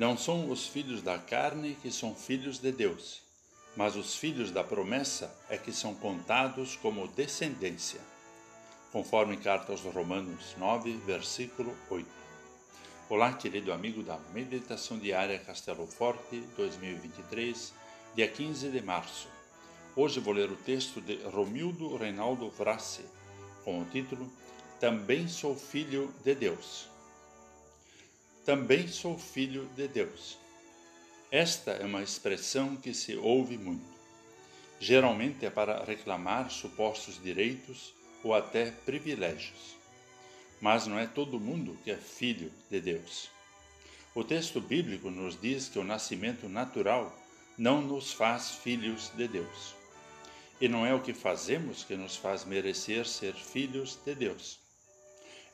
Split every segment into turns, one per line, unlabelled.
Não são os filhos da carne que são filhos de Deus, mas os filhos da promessa é que são contados como descendência, conforme carta aos Romanos 9, versículo 8. Olá, querido amigo da Meditação Diária Castelo Forte 2023, dia 15 de março. Hoje vou ler o texto de Romildo Reinaldo Vrace, com o título Também sou filho de Deus. Também sou filho de Deus. Esta é uma expressão que se ouve muito. Geralmente é para reclamar supostos direitos ou até privilégios. Mas não é todo mundo que é filho de Deus. O texto bíblico nos diz que o nascimento natural não nos faz filhos de Deus. E não é o que fazemos que nos faz merecer ser filhos de Deus.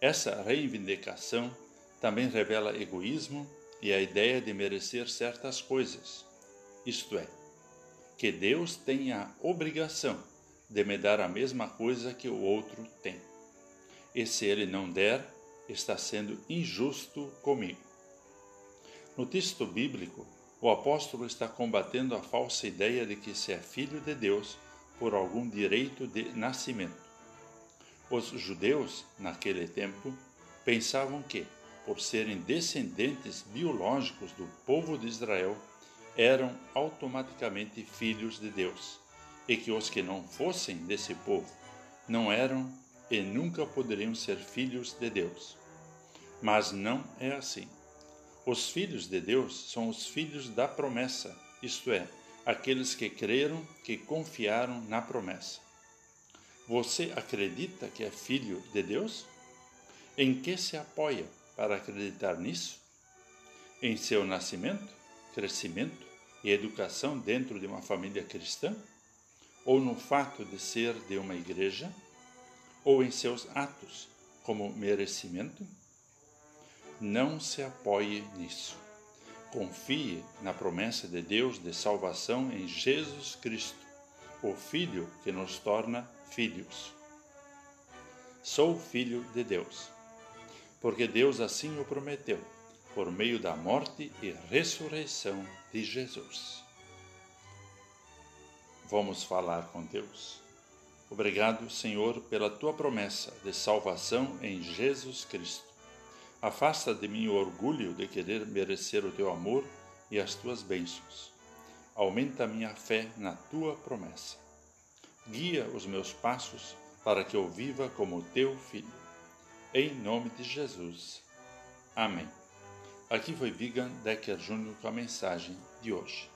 Essa reivindicação também revela egoísmo e a ideia de merecer certas coisas, isto é, que Deus tem a obrigação de me dar a mesma coisa que o outro tem. E se ele não der, está sendo injusto comigo. No texto bíblico, o apóstolo está combatendo a falsa ideia de que se é filho de Deus por algum direito de nascimento. Os judeus, naquele tempo, pensavam que, por serem descendentes biológicos do povo de Israel, eram automaticamente filhos de Deus, e que os que não fossem desse povo não eram e nunca poderiam ser filhos de Deus. Mas não é assim. Os filhos de Deus são os filhos da promessa, isto é, aqueles que creram, que confiaram na promessa. Você acredita que é filho de Deus? Em que se apoia para acreditar nisso? Em seu nascimento, crescimento e educação dentro de uma família cristã? Ou no fato de ser de uma igreja? Ou em seus atos, como merecimento? Não se apoie nisso. Confie na promessa de Deus de salvação em Jesus Cristo, o Filho que nos torna filhos. Sou filho de Deus porque Deus assim o prometeu, por meio da morte e ressurreição de Jesus. Vamos falar com Deus. Obrigado, Senhor, pela tua promessa de salvação em Jesus Cristo. Afasta de mim o orgulho de querer merecer o teu amor e as tuas bênçãos. Aumenta minha fé na tua promessa. Guia os meus passos para que eu viva como teu filho em nome de Jesus. Amém. Aqui foi Vigan Decker Júnior com a mensagem de hoje.